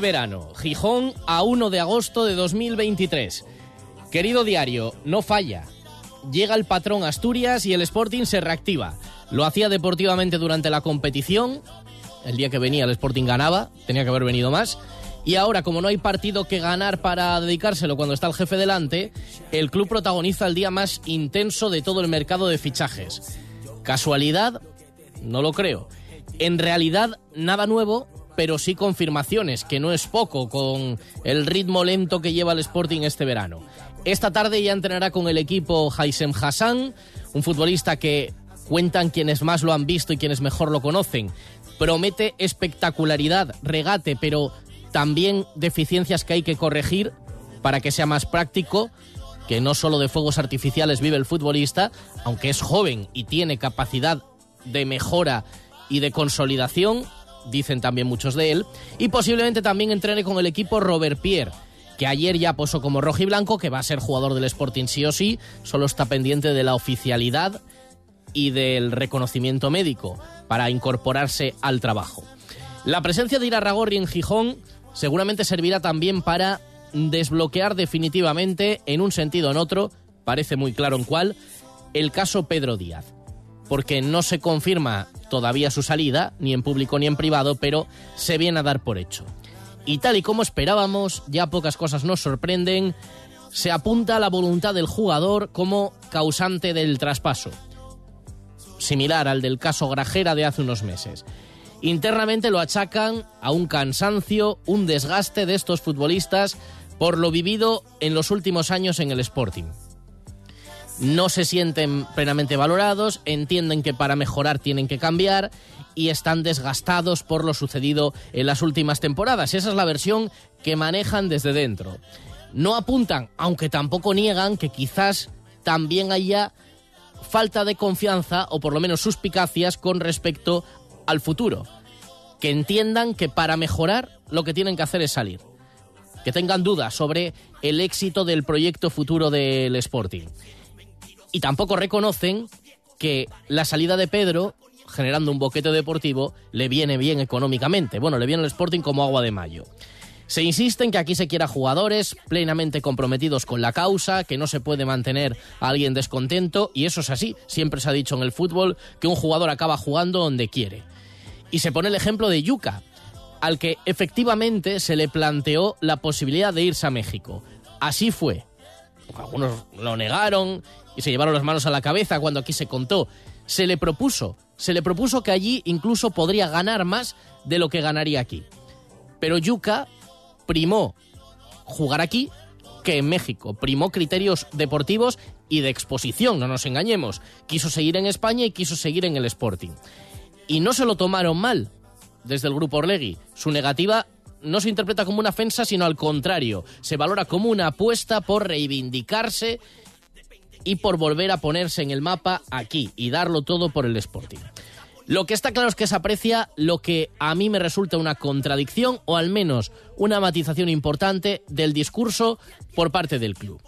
Verano, Gijón a 1 de agosto de 2023. Querido diario, no falla. Llega el patrón Asturias y el Sporting se reactiva. Lo hacía deportivamente durante la competición. El día que venía el Sporting ganaba, tenía que haber venido más. Y ahora, como no hay partido que ganar para dedicárselo cuando está el jefe delante, el club protagoniza el día más intenso de todo el mercado de fichajes. ¿Casualidad? No lo creo. En realidad, nada nuevo, pero sí confirmaciones, que no es poco con el ritmo lento que lleva el Sporting este verano. Esta tarde ya entrenará con el equipo Haisem Hassan, un futbolista que cuentan quienes más lo han visto y quienes mejor lo conocen. Promete espectacularidad, regate, pero también deficiencias que hay que corregir para que sea más práctico, que no solo de fuegos artificiales vive el futbolista, aunque es joven y tiene capacidad de mejora y de consolidación, dicen también muchos de él, y posiblemente también entrene con el equipo Robert Pierre, que ayer ya posó como rojo y blanco, que va a ser jugador del Sporting sí o sí, solo está pendiente de la oficialidad y del reconocimiento médico para incorporarse al trabajo. La presencia de Irarragorri en Gijón seguramente servirá también para desbloquear definitivamente, en un sentido o en otro, parece muy claro en cuál, el caso Pedro Díaz. Porque no se confirma todavía su salida, ni en público ni en privado, pero se viene a dar por hecho. Y tal y como esperábamos, ya pocas cosas nos sorprenden, se apunta a la voluntad del jugador como causante del traspaso, similar al del caso Grajera de hace unos meses. Internamente lo achacan a un cansancio, un desgaste de estos futbolistas por lo vivido en los últimos años en el Sporting. No se sienten plenamente valorados, entienden que para mejorar tienen que cambiar y están desgastados por lo sucedido en las últimas temporadas. Esa es la versión que manejan desde dentro. No apuntan, aunque tampoco niegan que quizás también haya falta de confianza o por lo menos suspicacias con respecto al futuro. Que entiendan que para mejorar lo que tienen que hacer es salir. Que tengan dudas sobre el éxito del proyecto futuro del Sporting. Y tampoco reconocen que la salida de Pedro, generando un boquete deportivo, le viene bien económicamente. Bueno, le viene al Sporting como agua de mayo. Se insiste en que aquí se quiera jugadores plenamente comprometidos con la causa, que no se puede mantener a alguien descontento, y eso es así. Siempre se ha dicho en el fútbol que un jugador acaba jugando donde quiere. Y se pone el ejemplo de Yuca, al que efectivamente se le planteó la posibilidad de irse a México. Así fue. Algunos lo negaron y se llevaron las manos a la cabeza cuando aquí se contó. Se le propuso, se le propuso que allí incluso podría ganar más de lo que ganaría aquí. Pero Yuca primó jugar aquí que en México. Primó criterios deportivos y de exposición, no nos engañemos. Quiso seguir en España y quiso seguir en el Sporting. Y no se lo tomaron mal desde el grupo Orlegui. Su negativa no se interpreta como una ofensa, sino al contrario. Se valora como una apuesta por reivindicarse y por volver a ponerse en el mapa aquí y darlo todo por el Sporting. Lo que está claro es que se aprecia lo que a mí me resulta una contradicción o al menos una matización importante del discurso por parte del club.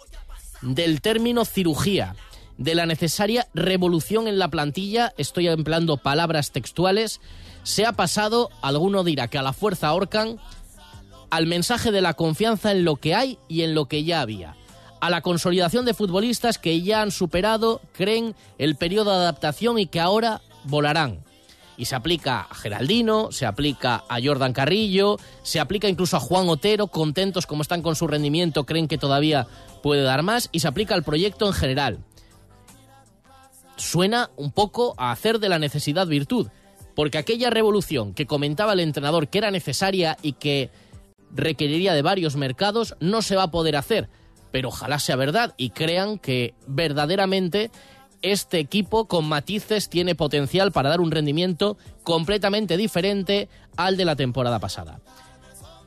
Del término cirugía, de la necesaria revolución en la plantilla, estoy empleando palabras textuales, se ha pasado, alguno dirá que a la fuerza ahorcan, al mensaje de la confianza en lo que hay y en lo que ya había, a la consolidación de futbolistas que ya han superado, creen, el periodo de adaptación y que ahora volarán. Y se aplica a Geraldino, se aplica a Jordan Carrillo, se aplica incluso a Juan Otero, contentos como están con su rendimiento, creen que todavía puede dar más, y se aplica al proyecto en general suena un poco a hacer de la necesidad virtud, porque aquella revolución que comentaba el entrenador que era necesaria y que requeriría de varios mercados, no se va a poder hacer, pero ojalá sea verdad y crean que verdaderamente este equipo con matices tiene potencial para dar un rendimiento completamente diferente al de la temporada pasada.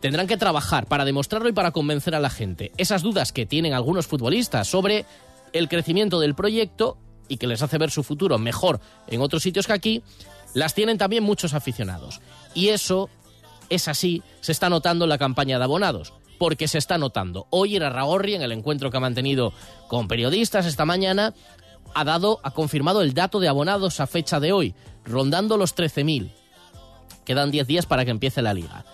Tendrán que trabajar para demostrarlo y para convencer a la gente. Esas dudas que tienen algunos futbolistas sobre el crecimiento del proyecto y que les hace ver su futuro mejor en otros sitios que aquí, las tienen también muchos aficionados. Y eso es así, se está notando en la campaña de abonados porque se está notando. Hoy era Ragorri, en el encuentro que ha mantenido con periodistas esta mañana, ha dado, ha confirmado el dato de abonados a fecha de hoy, rondando los 13.000. Quedan 10 días para que empiece la liga.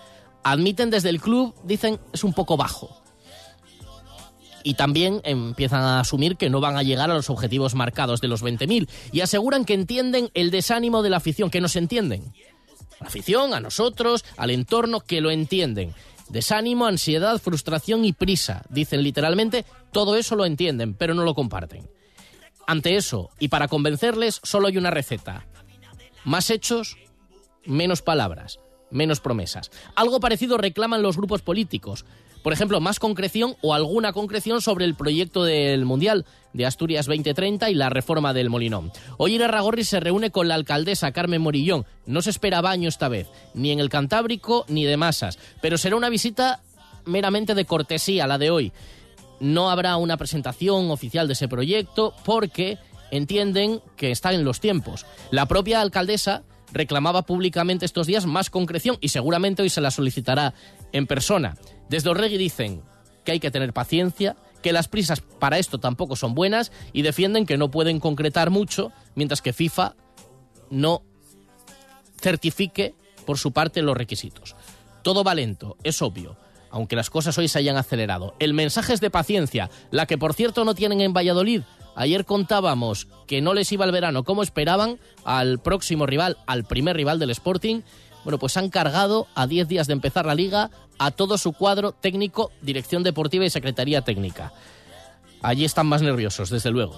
Admiten desde el club, dicen, es un poco bajo. Y también empiezan a asumir que no van a llegar a los objetivos marcados de los 20.000 y aseguran que entienden el desánimo de la afición, que nos entienden. la afición, a nosotros, al entorno, que lo entienden. Desánimo, ansiedad, frustración y prisa. Dicen literalmente, todo eso lo entienden, pero no lo comparten. Ante eso, y para convencerles, solo hay una receta. Más hechos, menos palabras, menos promesas. Algo parecido reclaman los grupos políticos. Por ejemplo, más concreción o alguna concreción sobre el proyecto del Mundial de Asturias 2030 y la reforma del Molinón. Hoy Ragorri se reúne con la alcaldesa Carmen Morillón. No se espera baño esta vez, ni en el Cantábrico ni de masas, pero será una visita meramente de cortesía la de hoy no habrá una presentación oficial de ese proyecto porque entienden que están en los tiempos. La propia alcaldesa reclamaba públicamente estos días más concreción y seguramente hoy se la solicitará en persona. Desde Orregui dicen que hay que tener paciencia, que las prisas para esto tampoco son buenas y defienden que no pueden concretar mucho mientras que FIFA no certifique por su parte los requisitos. Todo va lento, es obvio, aunque las cosas hoy se hayan acelerado. El mensaje es de paciencia, la que por cierto no tienen en Valladolid. Ayer contábamos que no les iba el verano como esperaban al próximo rival, al primer rival del Sporting. Bueno, pues han cargado a 10 días de empezar la liga a todo su cuadro técnico, dirección deportiva y secretaría técnica. Allí están más nerviosos, desde luego.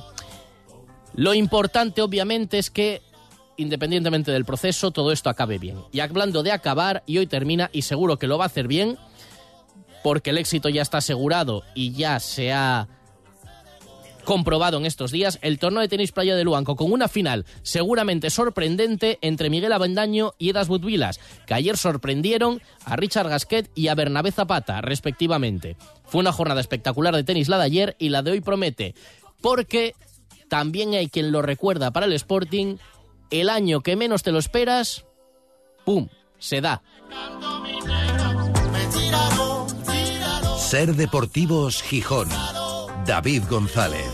Lo importante, obviamente, es que, independientemente del proceso, todo esto acabe bien. Y hablando de acabar, y hoy termina, y seguro que lo va a hacer bien, porque el éxito ya está asegurado y ya se ha comprobado en estos días el torneo de tenis Playa de Luanco con una final seguramente sorprendente entre Miguel Avendaño y Edas Budvilas, que ayer sorprendieron a Richard Gasquet y a Bernabé Zapata, respectivamente. Fue una jornada espectacular de tenis la de ayer y la de hoy promete, porque también hay quien lo recuerda para el Sporting, el año que menos te lo esperas, ¡pum!, se da. Ser Deportivos Gijón. David González.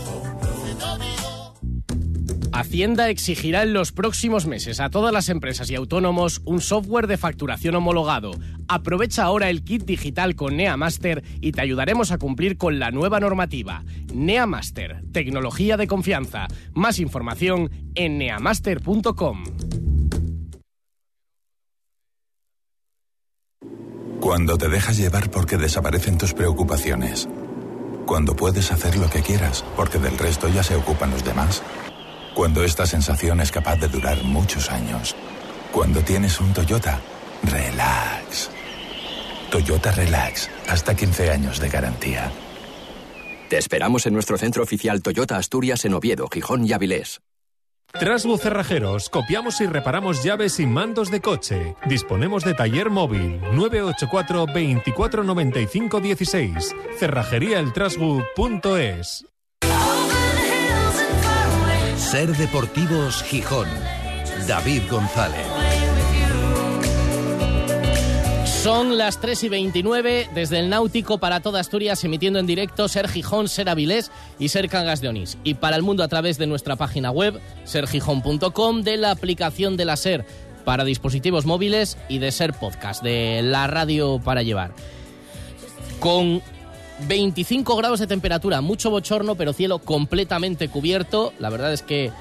Hacienda exigirá en los próximos meses a todas las empresas y autónomos un software de facturación homologado. Aprovecha ahora el kit digital con NeaMaster y te ayudaremos a cumplir con la nueva normativa. NeaMaster, tecnología de confianza. Más información en neamaster.com. Cuando te dejas llevar porque desaparecen tus preocupaciones. Cuando puedes hacer lo que quieras porque del resto ya se ocupan los demás. Cuando esta sensación es capaz de durar muchos años. Cuando tienes un Toyota, relax. Toyota Relax, hasta 15 años de garantía. Te esperamos en nuestro centro oficial Toyota Asturias en Oviedo, Gijón y Avilés. Trasbu Cerrajeros, copiamos y reparamos llaves y mandos de coche. Disponemos de taller móvil 984 24 95 16. Cerrajeríaeltrasbu.es. Ser Deportivos Gijón. David González. Son las 3 y 29 desde el Náutico para toda Asturias, emitiendo en directo Ser Gijón, Ser Avilés y Ser Cangas de Onís. Y para el mundo a través de nuestra página web, sergijón.com, de la aplicación de la Ser para dispositivos móviles y de Ser Podcast, de la radio para llevar. Con 25 grados de temperatura, mucho bochorno, pero cielo completamente cubierto. La verdad es que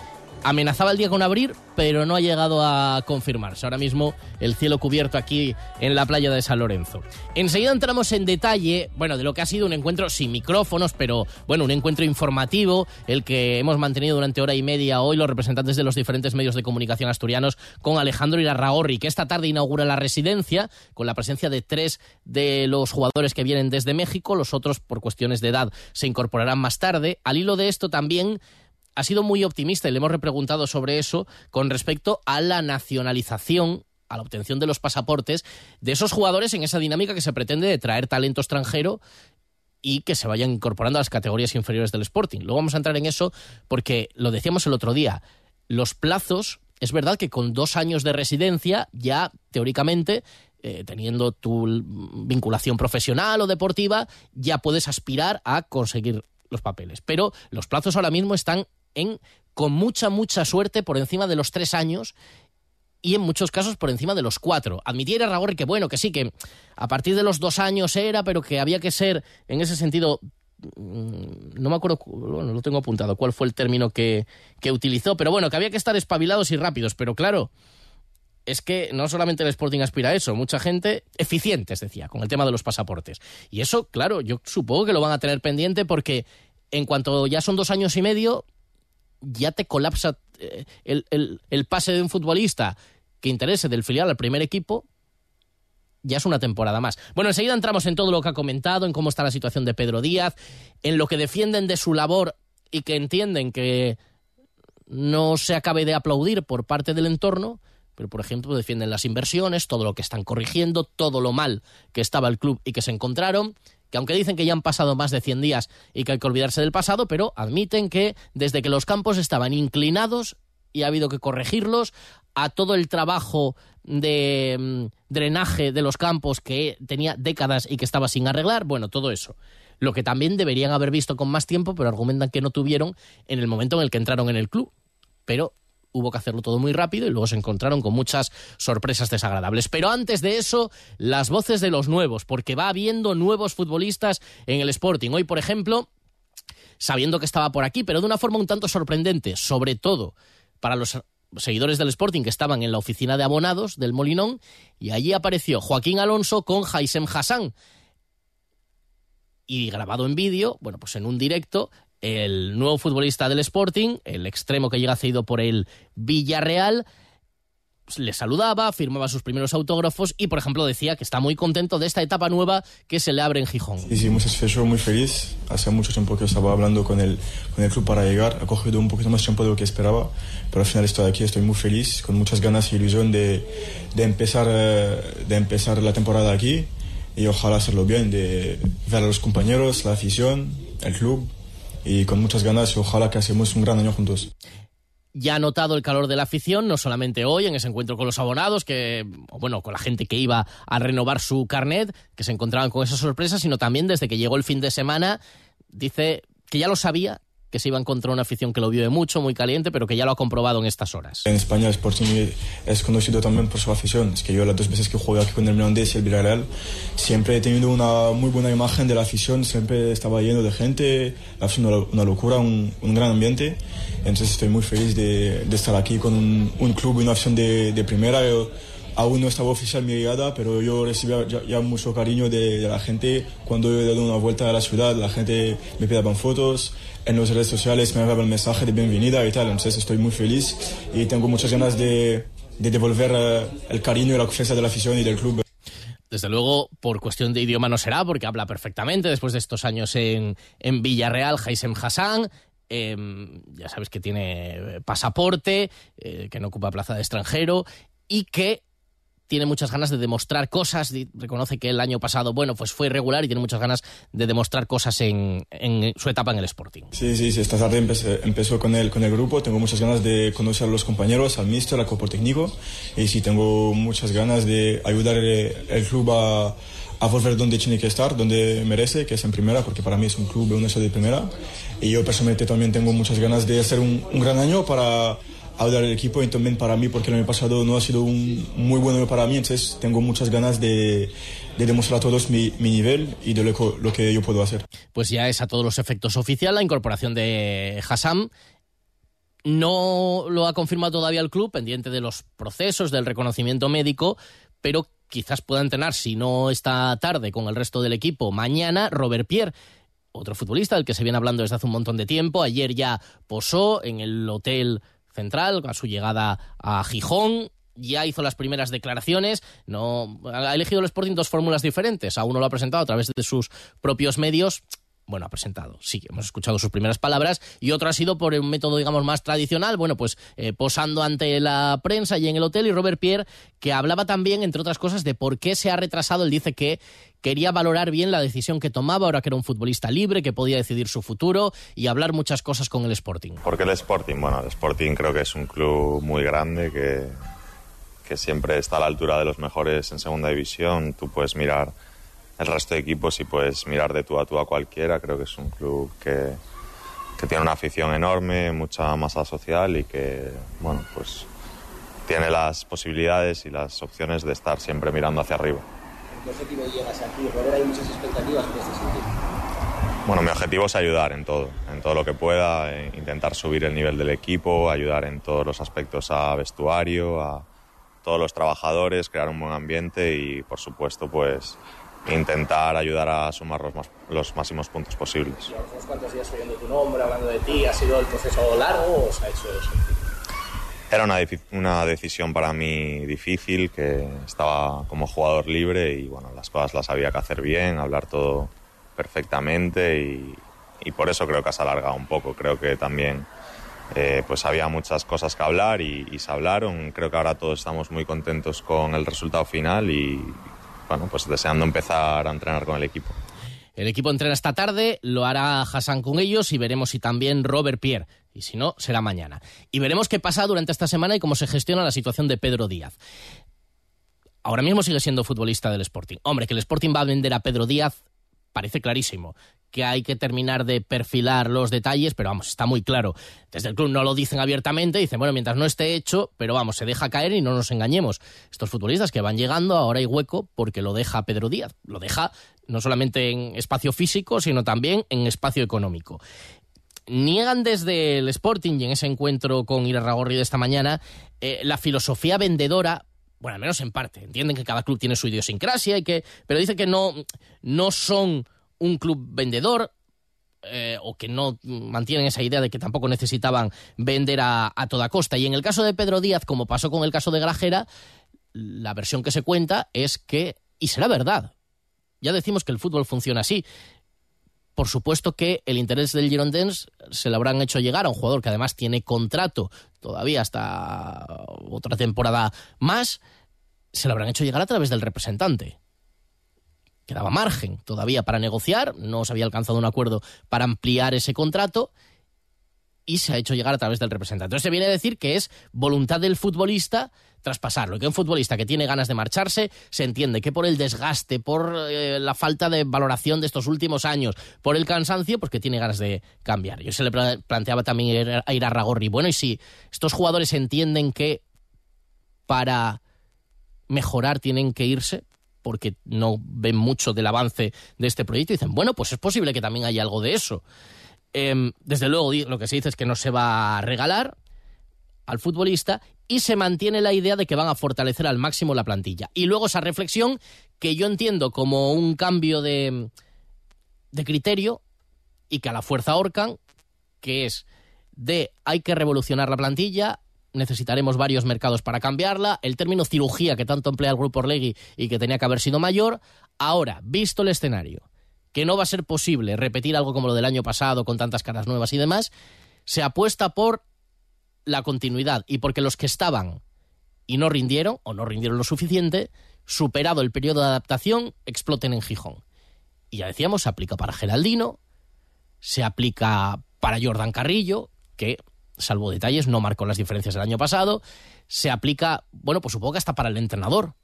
amenazaba el día con abrir, pero no ha llegado a confirmarse. Ahora mismo el cielo cubierto aquí en la playa de San Lorenzo. Enseguida entramos en detalle, bueno, de lo que ha sido un encuentro sin micrófonos, pero bueno, un encuentro informativo, el que hemos mantenido durante hora y media hoy los representantes de los diferentes medios de comunicación asturianos con Alejandro Irarragorri, que esta tarde inaugura la residencia con la presencia de tres de los jugadores que vienen desde México, los otros por cuestiones de edad se incorporarán más tarde. Al hilo de esto también ha sido muy optimista y le hemos repreguntado sobre eso con respecto a la nacionalización a la obtención de los pasaportes de esos jugadores en esa dinámica que se pretende de traer talento extranjero y que se vayan incorporando a las categorías inferiores del Sporting. Luego vamos a entrar en eso porque lo decíamos el otro día, los plazos, es verdad que con dos años de residencia ya teóricamente eh, teniendo tu vinculación profesional o deportiva, ya puedes aspirar a conseguir los papeles. Pero los plazos ahora mismo están en, con mucha, mucha suerte, por encima de los tres años y en muchos casos por encima de los cuatro. Admitiera Ragorri que bueno, que sí, que a partir de los dos años era, pero que había que ser, en ese sentido, mm, no me acuerdo, bueno, lo tengo apuntado, cuál fue el término que, que utilizó, pero bueno, que había que estar espabilados y rápidos, pero claro, es que no solamente el Sporting aspira a eso, mucha gente eficientes, decía, con el tema de los pasaportes. Y eso, claro, yo supongo que lo van a tener pendiente porque en cuanto ya son dos años y medio, ya te colapsa eh, el, pase de un futbolista que interese del filial al primer equipo, ya es una temporada más. Bueno, enseguida entramos en todo lo que ha comentado, en cómo está la situación de Pedro Díaz, en lo que defienden de su labor y que entienden que no se acabe de aplaudir por parte del entorno, pero por ejemplo defienden las inversiones, todo lo que están corrigiendo, todo lo mal que estaba el club y que se encontraron, que aunque dicen que ya han pasado más de 100 días y que hay que olvidarse del pasado, pero admiten que desde que los campos estaban inclinados y ha habido que corregirlos, a todo el trabajo de mm, drenaje de los campos que tenía décadas y que estaba sin arreglar, bueno, todo eso. Lo que también deberían haber visto con más tiempo, pero argumentan que no tuvieron en el momento en el que entraron en el club. Pero hubo que hacerlo todo muy rápido y luego se encontraron con muchas sorpresas desagradables. Pero antes de eso, las voces de los nuevos, porque va habiendo nuevos futbolistas en el Sporting. Hoy, por ejemplo, sabiendo que estaba por aquí, pero de una forma un tanto sorprendente, sobre todo para los seguidores del Sporting que estaban en la oficina de abonados del Molinón, y allí apareció Joaquín Alonso con Haisem Hassan. Y grabado en vídeo, bueno, pues en un directo, el nuevo futbolista del Sporting, el extremo que llega cedido por el Villarreal, le saludaba, firmaba sus primeros autógrafos y, por ejemplo, decía que está muy contento de esta etapa nueva que se le abre en Gijón. Sí, sí, muy satisfecho, muy feliz. Hace mucho tiempo que estaba hablando con el, con el club para llegar. Ha cogido un poquito más tiempo de lo que esperaba, pero al final estoy aquí, estoy muy feliz, con muchas ganas y ilusión de, de empezar, eh, de empezar la temporada aquí y ojalá hacerlo bien, de ver a los compañeros, la afición, el club y con muchas ganas y ojalá que hacemos un gran año juntos. Ya ha notado el calor de la afición, no solamente hoy en ese encuentro con los abonados, que, bueno, con la gente que iba a renovar su carnet, que se encontraban con esa sorpresa, sino también desde que llegó el fin de semana, dice que ya lo sabía, que se iba a encontrar una afición que lo vio de mucho, muy caliente, pero que ya lo ha comprobado en estas horas. En España el Sporting es conocido también por su afición. Es que yo las dos veces que jugué aquí con el Mirandés y el Villarreal siempre he tenido una muy buena imagen de la afición, siempre estaba lleno de gente, la afición una, locura, un, un, gran ambiente. Entonces estoy muy feliz de, de estar aquí con un, un, club y una afición de, de primera. Yo, aún no estaba oficial mi llegada, pero yo recibía ya, mucho cariño de, de, la gente. Cuando he dado una vuelta a la ciudad, la gente me pedía fotos en las redes sociales me el mensaje de bienvenida y tal. Entonces estoy muy feliz y tengo muchas ganas de, de devolver eh, el cariño y la confianza de la afición y del club. Desde luego, por cuestión de idioma no será, porque habla perfectamente después de estos años en, en Villarreal, Haisem Hassan. Eh, ya sabes que tiene pasaporte, eh, que no ocupa plaza de extranjero y que tiene muchas ganas de demostrar cosas, reconoce que el año pasado, bueno, pues fue irregular y tiene muchas ganas de demostrar cosas en, su etapa en el Sporting. Sí, sí, sí, esta tarde empezó con el, con el grupo, tengo muchas ganas de conocer a los compañeros, al mister, al cuerpo técnico, y sí, tengo muchas ganas de ayudar el, club a, a volver donde tiene que estar, donde merece, que es en primera, porque para mí es un club, un de primera. Y yo personalmente también tengo muchas ganas de hacer un, un gran año para ayudar al equipo y también para mí, porque el año pasado no ha sido un muy buen año para mí, entonces tengo muchas ganas de, de demostrar a todos mi, nivel y de lo, lo, que yo puedo hacer. Pues ya es a todos los efectos oficial la incorporación de Hassam No lo ha confirmado todavía el club, pendiente de los procesos, del reconocimiento médico, pero quizás pueda entrenar, si no esta tarde, con el resto del equipo, mañana, Robert Pierre otro futbolista del que se viene hablando desde hace un montón de tiempo. Ayer ya posó en el Hotel Central a su llegada a Gijón. Ya hizo las primeras declaraciones. No, ha elegido el Sporting dos fórmulas diferentes. A uno lo ha presentado a través de sus propios medios bueno, ha presentado, sí, hemos escuchado sus primeras palabras, y otro ha sido por un método, digamos, más tradicional, bueno, pues eh, posando ante la prensa y en el hotel, y Robert Pierre, que hablaba también, entre otras cosas, de por qué se ha retrasado, él dice que quería valorar bien la decisión que tomaba, ahora que era un futbolista libre, que podía decidir su futuro, y hablar muchas cosas con el Sporting. ¿Por qué el Sporting? Bueno, el Sporting creo que es un club muy grande, que, que siempre está a la altura de los mejores en segunda división, tú puedes mirar el resto de equipos y puedes mirar de tú a tú a cualquiera. Creo que es un club que, que tiene una afición enorme, mucha masa social y que, bueno, pues tiene las posibilidades y las opciones de estar siempre mirando hacia arriba. ¿Qué objetivo llegas aquí? hay muchas expectativas en este sentido. Bueno, mi objetivo es ayudar en todo, en todo lo que pueda, intentar subir el nivel del equipo, ayudar en todos los aspectos a vestuario, a todos los trabajadores, crear un buen ambiente y, por supuesto, pues intentar ayudar a sumar los, más, los máximos puntos posibles. ¿Unos cuantos días oyendo tu nombre, hablando de ti? ¿Ha sido el proceso largo o se ha hecho eso? Era una, una decisión para mí difícil, que estaba como jugador libre y bueno, las cosas las había que hacer bien, hablar todo perfectamente y, y por eso creo que se ha alargado un poco. Creo que también eh, pues había muchas cosas que hablar y, y, se hablaron. Creo que ahora todos estamos muy contentos con el resultado final y, pues deseando empezar a entrenar con el equipo. El equipo entrena esta tarde, lo hará Hassan con ellos y veremos si también Robert Pierre. Y si no, será mañana. Y veremos qué pasa durante esta semana y cómo se gestiona la situación de Pedro Díaz. Ahora mismo sigue siendo futbolista del Sporting. Hombre, que el Sporting va a vender a Pedro Díaz parece clarísimo que hay que terminar de perfilar los detalles, pero vamos, está muy claro. Desde el club no lo dicen abiertamente, dicen, bueno, mientras no esté hecho, pero vamos, se deja caer y no nos engañemos. Estos futbolistas que van llegando, ahora hay hueco porque lo deja Pedro Díaz, lo deja no solamente en espacio físico, sino también en espacio económico. Niegan desde el Sporting y en ese encuentro con Irarragorri de esta mañana eh, la filosofía vendedora bueno, al menos en parte. Entienden que cada club tiene su idiosincrasia y que, pero dicen que no, no son un club vendedor eh, o que no mantienen esa idea de que tampoco necesitaban vender a, toda costa. Y en el caso de Pedro Díaz, como pasó con el caso de Grajera, la versión que se cuenta es que, y será verdad, ya decimos que el fútbol funciona así. Por supuesto que el interés del Girondins se le habrán hecho llegar a un jugador que además tiene contrato todavía hasta otra temporada más, se lo habrán hecho llegar a través del representante. Quedaba margen todavía para negociar, no se había alcanzado un acuerdo para ampliar ese contrato y se ha hecho llegar a través del representante. Entonces se viene a decir que es voluntad del futbolista traspasarlo, que un futbolista que tiene ganas de marcharse se entiende que por el desgaste, por eh, la falta de valoración de estos últimos años, por el cansancio, pues que tiene ganas de cambiar. Yo se le planteaba también a ir a Ragorri, bueno, y si estos jugadores entienden que para mejorar tienen que irse, porque no ven mucho del avance de este proyecto y dicen, bueno, pues es posible que también haya algo de eso. Em, desde luego, lo que se dice es que no se va a regalar al futbolista y se mantiene la idea de que van a fortalecer al máximo la plantilla. Y luego esa reflexión que yo entiendo como un cambio de, de criterio y que a la fuerza ahorcan, que es de hay que revolucionar la plantilla, necesitaremos varios mercados para cambiarla. El término cirugía que tanto emplea el grupo Orlegui y que tenía que haber sido mayor. Ahora, visto el escenario, que no va a ser posible repetir algo como lo del año pasado con tantas caras nuevas y demás, se apuesta por la continuidad y porque los que estaban y no rindieron o no rindieron lo suficiente, superado el periodo de adaptación, exploten en Gijón. Y ya decíamos, se aplica para Geraldino, se aplica para Jordan Carrillo, que salvo detalles, no marcó las diferencias del año pasado. Se aplica, bueno, pues supongo que hasta para el entrenador.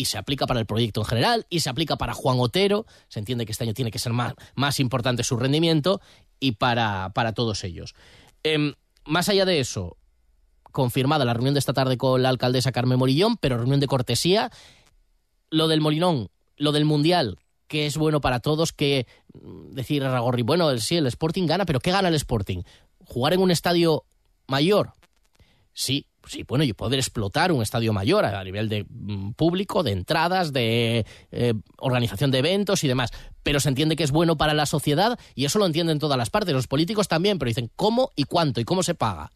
Y se aplica para el proyecto en general, y se aplica para Juan Otero. Se entiende que este año tiene que ser más, más importante su rendimiento, y para, para todos ellos. Em, más allá de eso, confirmada la reunión de esta tarde con la alcaldesa Carmen Morillón, pero reunión de cortesía. Lo del Molinón, lo del Mundial, que es bueno para todos, que mm, decir a Ragorri, bueno, sí, el Sporting gana, pero ¿qué gana el Sporting? jugar en un estadio mayor. Sí, sí, bueno, y poder explotar un estadio mayor a nivel de mm, público, de entradas, de eh, organización de eventos y demás. Pero se entiende que es bueno para la sociedad y eso lo entienden todas las partes. Los políticos también, pero dicen cómo y cuánto y cómo se paga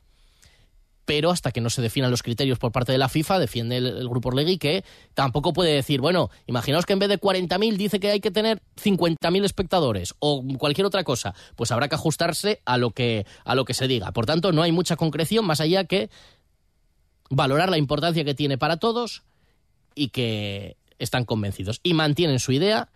pero hasta que no se definan los criterios por parte de la FIFA, defiende el, Grupo Orlegui que tampoco puede decir, bueno, imaginaos que en vez de 40.000 dice que hay que tener 50.000 espectadores o cualquier otra cosa, pues habrá que ajustarse a lo que, a lo que se diga. Por tanto, no hay mucha concreción más allá que valorar la importancia que tiene para todos y que están convencidos y mantienen su idea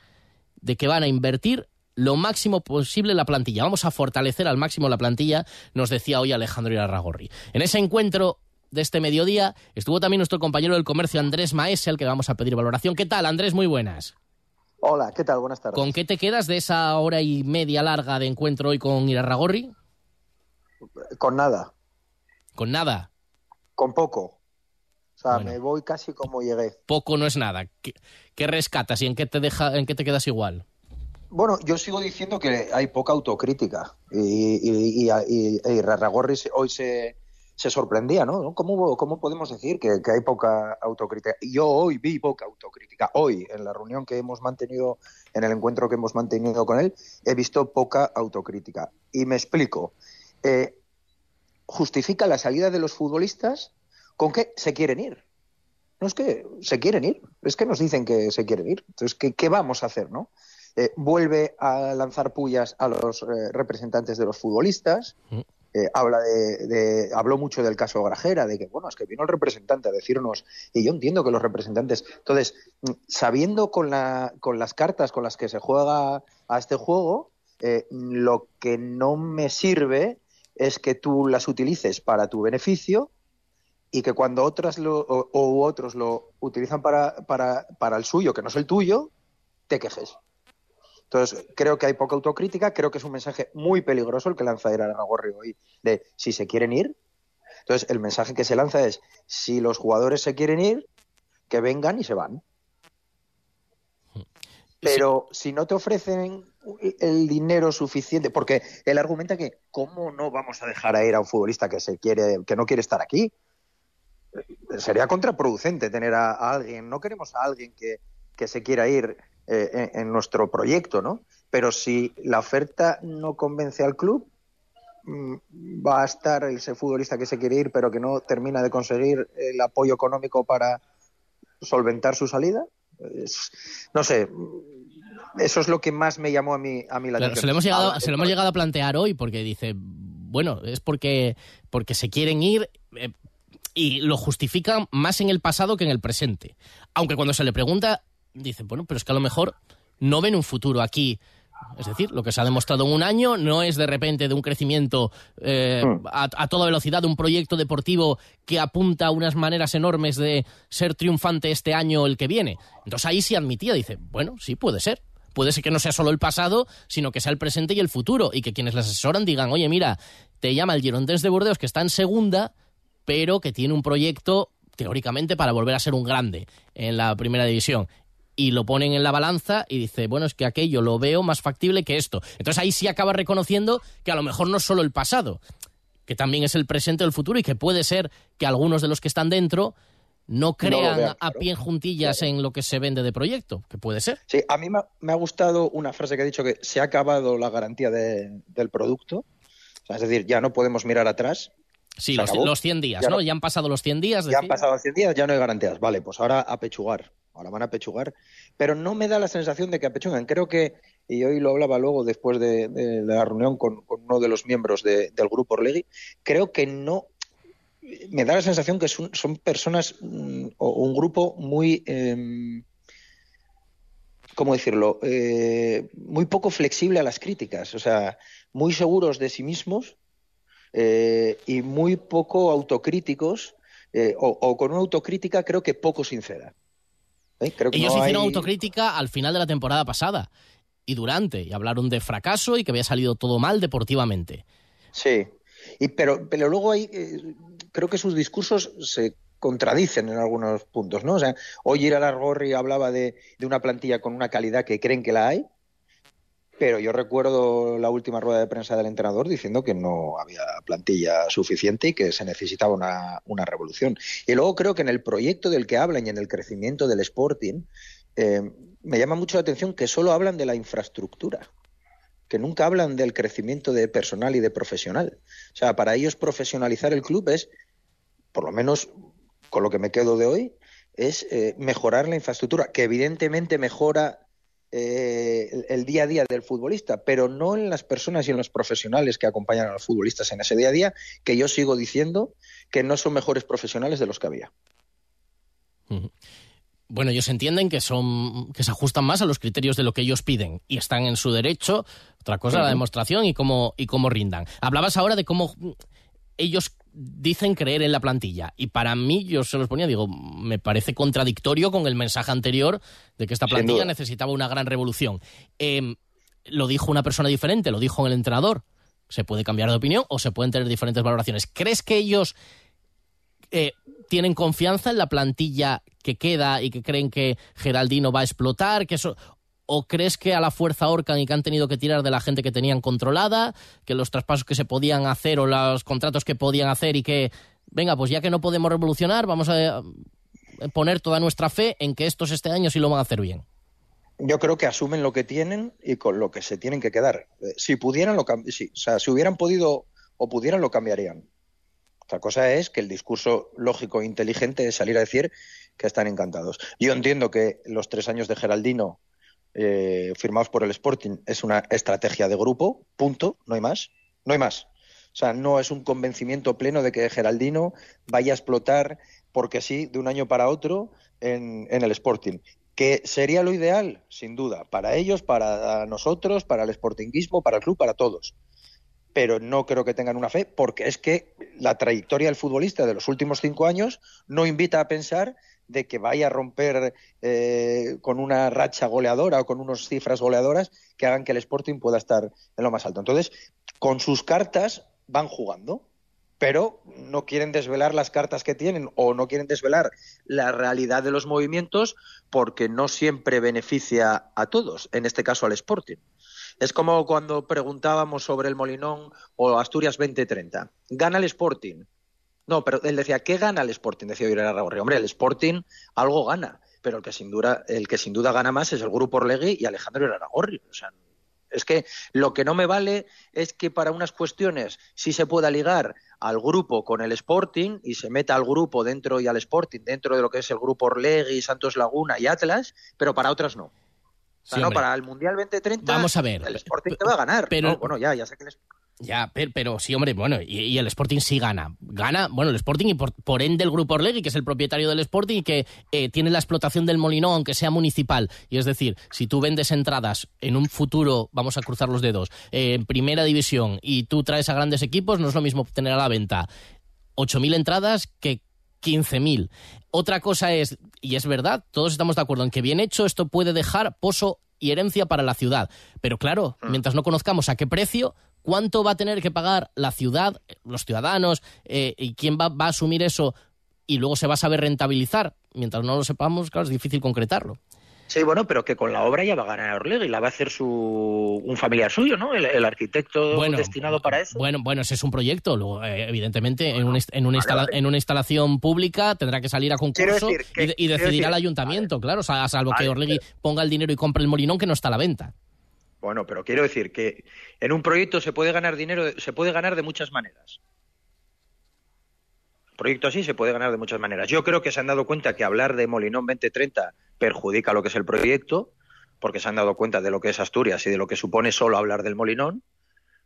de que van a invertir lo máximo posible la plantilla. Vamos a fortalecer al máximo la plantilla, nos decía hoy Alejandro Irarragorri. En ese encuentro de este mediodía estuvo también nuestro compañero del comercio Andrés Maese, al que vamos a pedir valoración. ¿Qué tal, Andrés? Muy buenas. Hola, ¿qué tal? Buenas tardes. ¿Con qué te quedas de esa hora y media larga de encuentro hoy con Irarragorri? Con nada. ¿Con nada? Con poco. O sea, me voy casi como llegué. Poco no es nada. ¿Qué, qué rescatas y en qué te deja, en qué te quedas igual? Bueno, yo sigo diciendo que hay poca autocrítica y, y, y, Rarragorri hoy se, se sorprendía, ¿no? ¿Cómo, cómo podemos decir que, hay poca autocrítica? Yo hoy vi poca autocrítica. Hoy, en la reunión que hemos mantenido, en el encuentro que hemos mantenido con él, he visto poca autocrítica. Y me explico. Eh, justifica la salida de los futbolistas con que se quieren ir. No es que se quieren ir, es que nos dicen que se quieren ir. Entonces, ¿qué, qué vamos a hacer, no? Eh, vuelve a lanzar pullas a los eh, representantes de los futbolistas. Mm. Eh, habla de, habló mucho del caso Grajera, de que, bueno, es que vino el representante a decirnos, y yo entiendo que los representantes, entonces, mm, sabiendo con, la, con las cartas con las que se juega a este juego, lo que no me sirve es que tú las utilices para tu beneficio y que cuando otras lo, o, otros lo utilizan para, para, para el suyo, que no es el tuyo, te quejes. Entonces, creo que hay poca autocrítica, creo que es un mensaje muy peligroso el que lanza Aragorri hoy, de si se quieren ir. Entonces, el mensaje que se lanza es, si los jugadores se quieren ir, que vengan y se van. Pero si no te ofrecen el dinero suficiente, porque él argumenta que cómo no vamos a dejar a ir a un futbolista que se quiere, que no quiere estar aquí. Sería contraproducente tener a, alguien. No queremos a alguien que, que se quiera ir eh, en, nuestro proyecto, ¿no? Pero si la oferta no convence al club, mm, va a estar ese futbolista que se quiere ir, pero que no termina de conseguir el apoyo económico para solventar su salida. No sé, eso es lo que más me llamó a mí, a mí la atención. Se lo, hemos llegado, se lo hemos llegado a plantear hoy porque dice, bueno, es porque, porque se quieren ir. Eh, y lo justifican más en el pasado que en el presente. Aunque cuando se le pregunta, dicen, bueno, pero es que a lo mejor no ven un futuro aquí. Es decir, lo que se ha demostrado en un año no es de repente de un crecimiento eh, hmm. a, toda velocidad de un proyecto deportivo que apunta a unas maneras enormes de ser triunfante este año o el que viene. Entonces ahí sí admitía, dice, bueno, sí puede ser. Puede ser que no sea solo el pasado, sino que sea el presente y el futuro. Y que quienes le asesoran digan, oye, mira, te llama el Girondins de Burdeos que está en segunda, pero que tiene un proyecto teóricamente para volver a ser un grande en la primera división y lo ponen en la balanza y dice, bueno, es que aquello lo veo más factible que esto. Entonces ahí sí acaba reconociendo que a lo mejor no es solo el pasado, que también es el presente o el futuro y que puede ser que algunos de los que están dentro no crean a pie juntillas en lo que se vende de proyecto, que puede ser. Sí, a mí me ha, gustado una frase que ha dicho que se ha acabado la garantía del producto. es decir, ya no podemos mirar atrás. Sí, los, los, 100 días, ¿no? Ya han pasado los 100 días. Ya han pasado los 100 días, ya no hay garantías. Vale, pues ahora a pechugar ahora van a pechugar, pero no me da la sensación de que apechugan. Creo que, y hoy lo hablaba luego después de, la reunión con, uno de los miembros del grupo Orlegui, creo que no, me da la sensación que son, personas mm, o un grupo muy... Eh, ¿Cómo decirlo? Eh, muy poco flexible a las críticas, o sea, muy seguros de sí mismos eh, y muy poco autocríticos eh, o, con una autocrítica creo que poco sincera. ¿Eh? Ellos hicieron autocrítica al final de la temporada pasada y durante, y hablaron de fracaso y que había salido todo mal deportivamente. Sí, y, pero, pero luego hay, eh, creo que sus discursos se contradicen en algunos puntos, ¿no? O sea, hoy Ir a Largorri hablaba de, de, una plantilla con una calidad que creen que la hay, pero yo recuerdo la última rueda de prensa del entrenador diciendo que no había plantilla suficiente y que se necesitaba una, una revolución. Y luego creo que en el proyecto del que hablan y en el crecimiento del Sporting, eh, me llama mucho la atención que solo hablan de la infraestructura, que nunca hablan del crecimiento de personal y de profesional. O sea, para ellos profesionalizar el club es, por lo menos con lo que me quedo de hoy, es eh, mejorar la infraestructura, que evidentemente mejora eh, el, el, día a día del futbolista, pero no en las personas y en los profesionales que acompañan a los futbolistas en ese día a día, que yo sigo diciendo que no son mejores profesionales de los que había. Bueno, ellos entienden que son que se ajustan más a los criterios de lo que ellos piden y están en su derecho. Otra cosa, uh -huh. la demostración y cómo y cómo rindan. Hablabas ahora de cómo ellos dicen creer en la plantilla. Y para mí, yo se los ponía, digo, me parece contradictorio con el mensaje anterior de que esta plantilla necesitaba una gran revolución. Eh, lo dijo una persona diferente, lo dijo el entrenador. Se puede cambiar de opinión o se pueden tener diferentes valoraciones. ¿Crees que ellos eh, tienen confianza en la plantilla que queda y que creen que Geraldino va a explotar? Que eso, ¿O crees que a la fuerza ahorcan y que han tenido que tirar de la gente que tenían controlada, que los traspasos que se podían hacer o los contratos que podían hacer y que, venga, pues ya que no podemos revolucionar, vamos a poner toda nuestra fe en que estos este año sí lo van a hacer bien? Yo creo que asumen lo que tienen y con lo que se tienen que quedar. Si pudieran, lo sí, o sea, si hubieran podido o pudieran, lo cambiarían. Otra cosa es que el discurso lógico e inteligente es salir a decir que están encantados. Yo entiendo que los tres años de Geraldino eh, firmados por el Sporting es una estrategia de grupo, punto, no hay más, no hay más. O sea, no es un convencimiento pleno de que Geraldino vaya a explotar porque sí, de un año para otro en, en el Sporting. Que sería lo ideal, sin duda, para ellos, para nosotros, para el Sportingismo, para el club, para todos. Pero no creo que tengan una fe, porque es que la trayectoria del futbolista de los últimos cinco años no invita a pensar de que vaya a romper eh, con una racha goleadora o con unas cifras goleadoras que hagan que el Sporting pueda estar en lo más alto. Entonces, con sus cartas van jugando, pero no quieren desvelar las cartas que tienen o no quieren desvelar la realidad de los movimientos porque no siempre beneficia a todos, en este caso al Sporting. Es como cuando preguntábamos sobre el Molinón o Asturias 2030. ¿Gana el Sporting? No, pero él decía, ¿qué gana el Sporting? Decía Irene Aragorri. Hombre, el Sporting algo gana, pero el que sin duda, el que sin duda gana más es el Grupo Orlegui y Alejandro Iraragorri. O sea, es que lo que no me vale es que para unas cuestiones sí se pueda ligar al grupo con el Sporting y se meta al grupo dentro y al Sporting dentro de lo que es el Grupo Orlegui, Santos Laguna y Atlas, pero para otras no. O sea, sí, no, para el Mundial 2030 Vamos a ver. el Sporting te va a ganar. Pero, no, bueno, ya, ya sé que el ya, pero, pero, sí, hombre, bueno, y, y, el Sporting sí gana. Gana, bueno, el Sporting y por, por ende el Grupo Orlegui, que es el propietario del Sporting y que eh, tiene la explotación del Molinón, aunque sea municipal. Y es decir, si tú vendes entradas en un futuro, vamos a cruzar los dedos, eh, en primera división y tú traes a grandes equipos, no es lo mismo tener a la venta 8.000 entradas que 15.000. Otra cosa es, y es verdad, todos estamos de acuerdo en que bien hecho esto puede dejar pozo y herencia para la ciudad. Pero claro, mientras no conozcamos a qué precio, cuánto va a tener que pagar la ciudad, los ciudadanos, eh, y quién va, va, a asumir eso y luego se va a saber rentabilizar. Mientras no lo sepamos, claro, es difícil concretarlo. Sí, bueno, pero que con la obra ya va a ganar Orlegui, la va a hacer su un familiar suyo, ¿no? El, el arquitecto bueno, destinado para eso. Bueno, bueno, ese es un proyecto. Luego, eh, evidentemente, bueno, en, un, en, una instala, en, una instalación pública tendrá que salir a concurso que, y, y, decidirá el ayuntamiento, vale. claro, salvo que Orlegui ponga el dinero y compre el molinón que no está a la venta. Bueno, pero quiero decir que en un proyecto se puede ganar dinero, se puede ganar de muchas maneras. Proyecto así se puede ganar de muchas maneras. Yo creo que se han dado cuenta que hablar de Molinón 2030 perjudica lo que es el proyecto, porque se han dado cuenta de lo que es Asturias y de lo que supone solo hablar del Molinón.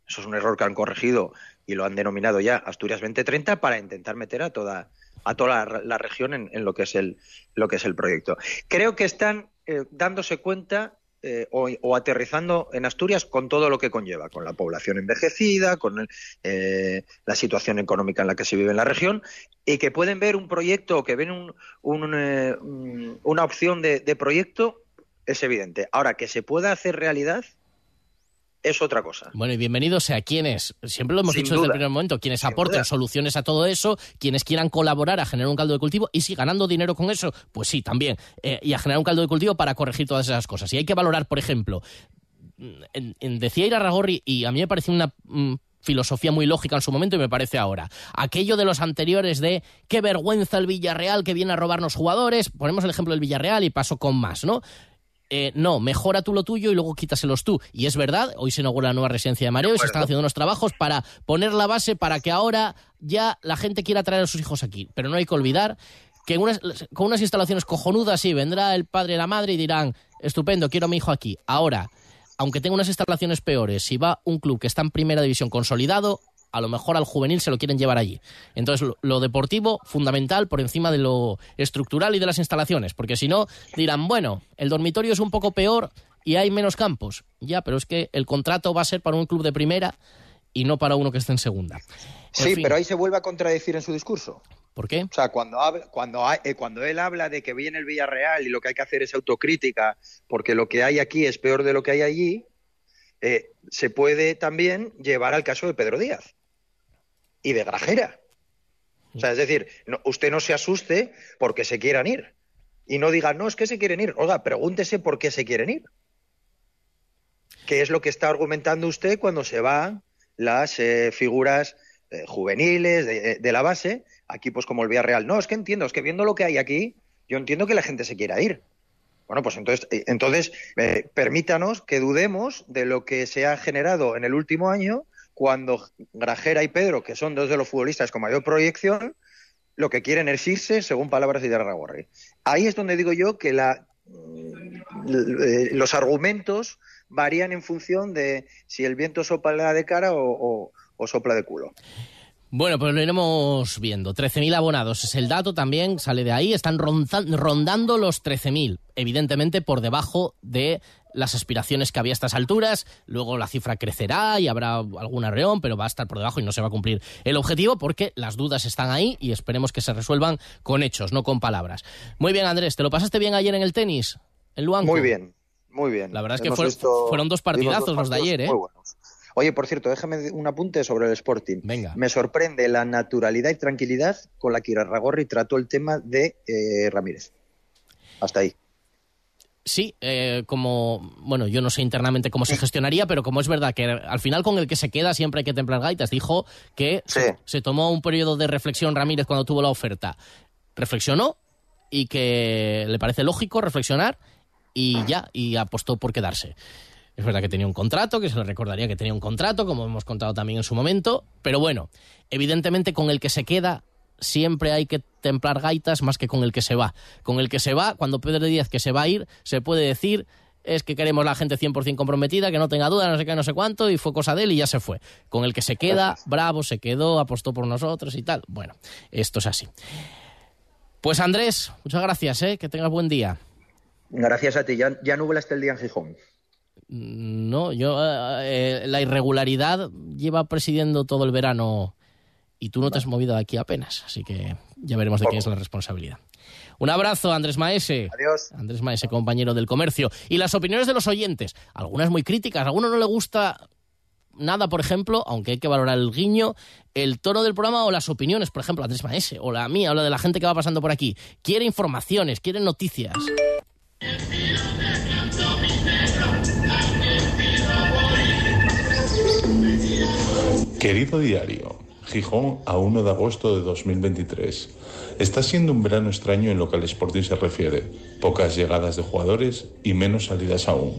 Eso es un error que han corregido y lo han denominado ya Asturias 2030 para intentar meter a toda, a toda la, región en, en, lo, que es el, lo que es el proyecto. Creo que están eh, dándose cuenta eh, o, o, aterrizando en Asturias con todo lo que conlleva, con la población envejecida, con el, eh, la situación económica en la que se vive en la región, y que pueden ver un proyecto o que ven un, un, eh, una opción de, de proyecto, es evidente. Ahora, que se pueda hacer realidad, es otra cosa. Bueno, y bienvenidos a quienes, siempre lo hemos Sin dicho duda. desde el primer momento, quienes aporten soluciones a todo eso, quienes quieran colaborar a generar un caldo de cultivo y si ganando dinero con eso, pues sí, también, eh, y a generar un caldo de cultivo para corregir todas esas cosas. Y hay que valorar, por ejemplo, en, en, decía Irarragorri, y a mí me pareció una mm, filosofía muy lógica en su momento y me parece ahora. Aquello de los anteriores de qué vergüenza el Villarreal que viene a robarnos jugadores, ponemos el ejemplo del Villarreal y paso con más, ¿no? Eh, no, mejora tú lo tuyo y luego quítaselos tú. Y es verdad, hoy se inaugura la nueva residencia de Mareo y se están haciendo unos trabajos para poner la base para que ahora ya la gente quiera traer a sus hijos aquí. Pero no hay que olvidar que con unas instalaciones cojonudas sí vendrá el padre y la madre y dirán, estupendo, quiero a mi hijo aquí. Ahora, aunque tenga unas instalaciones peores, si va un club que está en primera división consolidado, a lo mejor al juvenil se lo quieren llevar allí. Entonces, lo, deportivo, fundamental por encima de lo estructural y de las instalaciones, porque si no, dirán, bueno, el dormitorio es un poco peor y hay menos campos. Ya, pero es que el contrato va a ser para un club de primera y no para uno que esté en segunda. sí, pero ahí se vuelve a contradecir en su discurso. ¿Por qué? O sea, cuando, cuando, eh, cuando él habla de que viene el Villarreal y lo que hay que hacer es autocrítica, porque lo que hay aquí es peor de lo que hay allí, eh, se puede también llevar al caso de Pedro Díaz y de Grajera. O sea, es decir, usted no se asuste porque se quieran ir. Y no diga, no, es que se quieren ir. Oiga, pregúntese por qué se quieren ir. ¿Qué es lo que está argumentando usted cuando se van las eh, figuras eh, juveniles de, la base, equipos como el Villarreal? No, es que entiendo, es que viendo lo que hay aquí, yo entiendo que la gente se quiera ir. Bueno, pues entonces, eh, entonces permítanos que dudemos de lo que se ha generado en el último año cuando Grajera y Pedro, que son dos de los futbolistas con mayor proyección, lo que quieren es irse, según palabras de Arragorri. Ahí es donde digo yo que la, mm, los argumentos varían en función de si el viento sopla de cara o, sopla de culo. Bueno, pues lo iremos viendo. 13.000 abonados es el dato también, sale de ahí. Están rondando los 13.000, evidentemente por debajo de las aspiraciones que había a estas alturas. Luego la cifra crecerá y habrá algún arreón, pero va a estar por debajo y no se va a cumplir el objetivo porque las dudas están ahí y esperemos que se resuelvan con hechos, no con palabras. Muy bien, Andrés, ¿te lo pasaste bien ayer en el tenis? En Luanco? Muy bien, muy bien. La verdad es que fueron dos partidazos los de ayer, ¿eh? Oye, por cierto, déjame un apunte sobre el Sporting. Venga. Me sorprende la naturalidad y tranquilidad con la que Irarragorri trató el tema de eh, Ramírez. Hasta ahí. Sí, eh, como, bueno, yo no sé internamente cómo se gestionaría, pero como es verdad que al final con el que se queda siempre hay que templar gaitas, dijo que se, tomó un periodo de reflexión Ramírez cuando tuvo la oferta. Reflexionó y que le parece lógico reflexionar y ya, y apostó por quedarse. Es verdad que tenía un contrato, que se le recordaría que tenía un contrato, como hemos contado también en su momento, pero bueno, evidentemente con el que se queda siempre hay que templar gaitas más que con el que se va. Con el que se va, cuando Pedro Díaz que se va a ir, se puede decir es que queremos la gente 100% comprometida, que no tenga duda, no sé qué, no sé cuánto, y fue cosa de él y ya se fue. Con el que se queda, bravo, se quedó, apostó por nosotros y tal. Bueno, esto es así. Pues Andrés, muchas gracias, ¿eh? que tengas buen día. Gracias a ti, ya, ya nublaste el día en Gijón. No, yo eh, la irregularidad lleva presidiendo todo el verano y tú no te has movido de aquí apenas, así que ya veremos de qué es la responsabilidad. Un abrazo, Andrés Maese. Adiós. Andrés Maese, compañero del comercio. Y las opiniones de los oyentes, algunas muy críticas, a alguno no le gusta nada, por ejemplo, aunque hay que valorar el guiño, el tono del programa o las opiniones, por ejemplo, Andrés Maese, o la mía, o la de la gente que va pasando por aquí. Quiere informaciones, quiere noticias. Querido diario, Gijón a 1 de agosto de 2023. Está siendo un verano extraño en lo que al Sporting se refiere. Pocas llegadas de jugadores y menos salidas aún.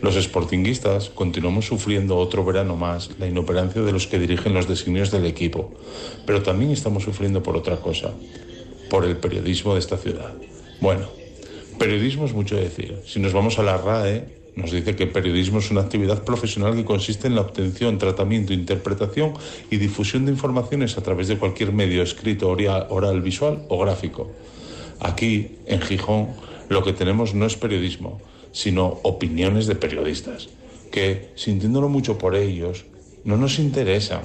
Los sportinguistas continuamos sufriendo otro verano más la inoperancia de los que dirigen los designios del equipo, pero también estamos sufriendo por otra cosa, por el periodismo de esta ciudad. Bueno, periodismo es mucho decir. Si nos vamos a la RAE, nos dice que el periodismo es una actividad profesional que consiste en la obtención, tratamiento, interpretación y difusión de informaciones a través de cualquier medio escrito, oral, visual o gráfico. Aquí, en Gijón, lo que tenemos no es periodismo, sino opiniones de periodistas, que, sintiéndolo mucho por ellos, no nos interesan.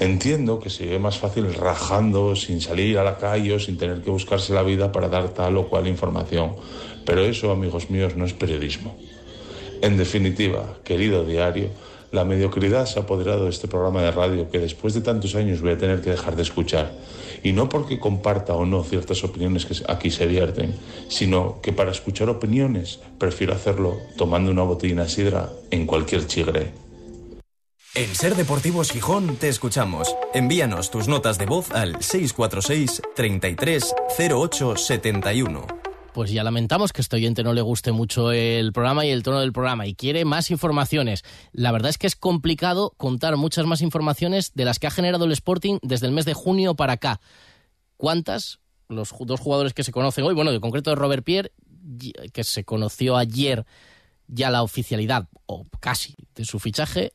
Entiendo que se ve más fácil rajando sin salir a la calle o sin tener que buscarse la vida para dar tal o cual información, pero eso, amigos míos, no es periodismo. En definitiva, querido diario, la mediocridad se ha apoderado de este programa de radio que después de tantos años voy a tener que dejar de escuchar. Y no porque comparta o no ciertas opiniones que aquí se vierten, sino que para escuchar opiniones prefiero hacerlo tomando una botellina sidra en cualquier chigre. En Ser Deportivos Gijón te escuchamos. Envíanos tus notas de voz al 646 33 08 71 pues ya lamentamos que este oyente no le guste mucho el programa y el tono del programa y quiere más informaciones. La verdad es que es complicado contar muchas más informaciones de las que ha generado el Sporting desde el mes de junio para acá. ¿Cuántas? Los dos jugadores que se conocen hoy, bueno, de concreto Robert Pierre, que se conoció ayer ya la oficialidad, o casi, de su fichaje,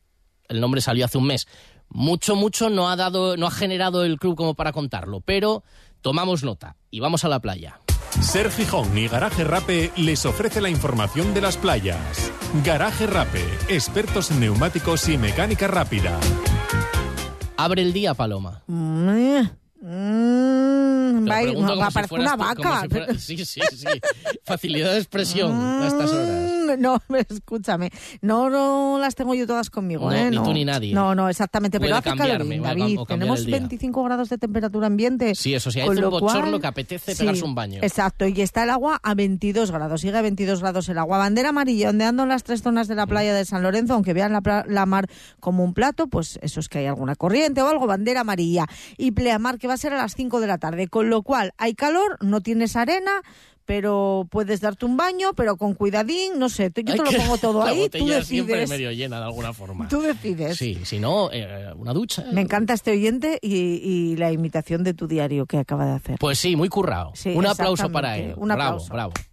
el nombre salió hace un mes. Mucho, mucho no ha dado, no ha generado el club como para contarlo, pero tomamos nota y vamos a la playa. Ser Gijón y Garaje Rape les ofrece la información de las playas. Garaje Rape, expertos en neumáticos y mecánica rápida. Abre el día, Paloma. Mm, mm, va, a parecer una vaca. sí, sí, sí. Facilidad de expresión a estas horas. no, escúchame. No, no las tengo yo todas conmigo, no, ¿eh? Ni tú ni nadie. No, no, exactamente. pero hace calor, David. Tenemos 25 grados de temperatura ambiente. Sí, eso sí, hay un bochorno que apetece pegarse un baño. Exacto, y está el agua a 22 grados. Sigue a 22 grados el agua. Bandera amarilla, ondeando en las tres zonas de la playa de San Lorenzo, aunque vean la, la mar como un plato, pues eso es que hay alguna corriente o algo. Bandera amarilla. Y pleamar, que va a ser a las 5 de la tarde. Con lo cual, hay calor, no tienes arena pero puedes darte un baño, pero con cuidadín, no sé, yo te lo pongo todo ahí, tú decides. siempre medio llena de alguna forma. Tú decides. Sí, si no, eh, una ducha. Me encanta este oyente y, la imitación de tu diario que acaba de hacer. Pues sí, muy currado. un aplauso para él. Un aplauso. Bravo, bravo.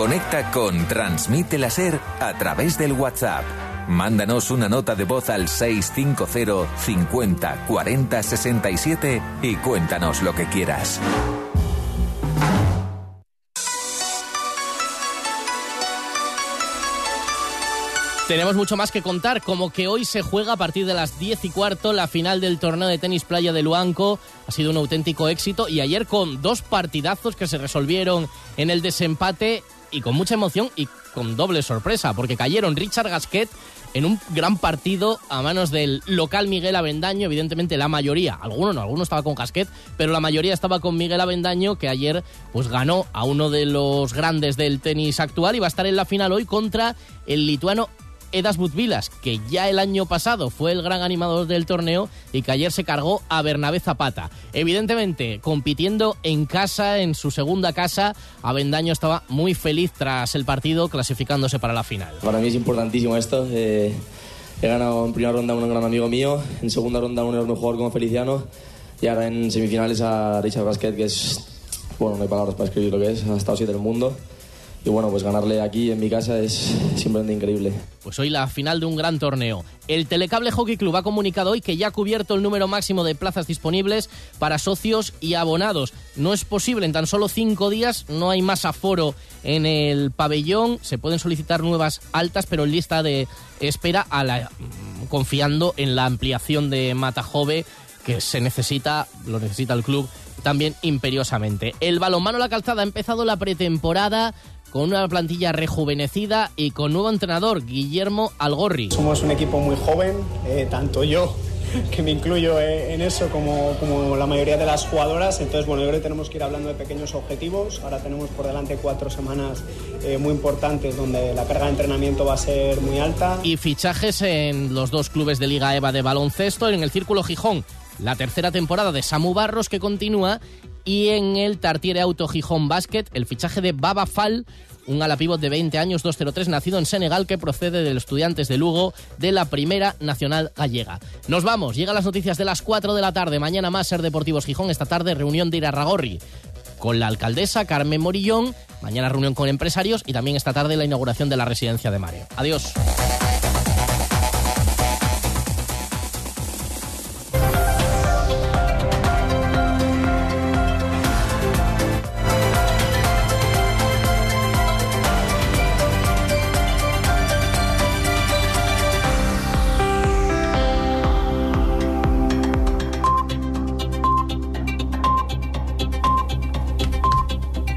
Conecta con Transmite la Ser a través del WhatsApp. Mándanos una nota de voz al 650 50 40 67 y cuéntanos lo que quieras. Tenemos mucho más que contar, como que hoy se juega a partir de las 10 y cuarto la final del torneo de tenis playa de Luanco. Ha sido un auténtico éxito y ayer con dos partidazos que se resolvieron en el desempate y con mucha emoción y con doble sorpresa, porque cayeron Richard Gasquet en un gran partido a manos del local Miguel Avendaño, evidentemente la mayoría, alguno no, alguno estaba con Gasquet, pero la mayoría estaba con Miguel Avendaño, que ayer pues ganó a uno de los grandes del tenis actual y va a estar en la final hoy contra el lituano Edas Butvilas, que ya el año pasado fue el gran animador del torneo y que ayer se cargó a Bernabé Zapata. Evidentemente, compitiendo en casa, en su segunda casa, Avendaño estaba muy feliz tras el partido clasificándose para la final. Para mí es importantísimo esto. Eh, he ganado en primera ronda a un gran amigo mío, en segunda ronda a un enorme jugador como Feliciano y ahora en semifinales a Richard Basket, que es, bueno, no hay palabras para escribir lo que es, ha estado siete del mundo y bueno, pues ganarle aquí en mi casa es simplemente increíble. Pues hoy la final de un gran torneo. El Telecable Hockey Club ha comunicado hoy que ya ha cubierto el número máximo de plazas disponibles para socios y abonados. No es posible, en tan solo cinco días no hay más aforo en el pabellón. Se pueden solicitar nuevas altas, pero en lista de espera a la, confiando en la ampliación de Matajove que se necesita, lo necesita el club también imperiosamente. El balonmano La Calzada ha empezado la pretemporada con una plantilla rejuvenecida y con nuevo entrenador, Guillermo Algorri. Somos un equipo muy joven, eh, tanto yo que me incluyo eh, en eso como, como, la mayoría de las jugadoras. Entonces, bueno, yo creo que tenemos que ir hablando de pequeños objetivos. Ahora tenemos por delante cuatro semanas eh, muy importantes donde la carga de entrenamiento va a ser muy alta. Y fichajes en los dos clubes de Liga EVA de baloncesto, en el Círculo Gijón. La tercera temporada de Samu Barros que continúa y en el Tartiere Auto Gijón Basket el fichaje de Baba Fall, un ala pívot de 20 años, 203, nacido en Senegal, que procede de los estudiantes de Lugo de la Primera Nacional Gallega. Nos vamos, llegan las noticias de las 4 de la tarde. Mañana más Ser Deportivos Gijón. Esta tarde reunión de Irarragorri con la alcaldesa Carmen Morillón. Mañana reunión con empresarios y también esta tarde la inauguración de la residencia de Mario. Adiós.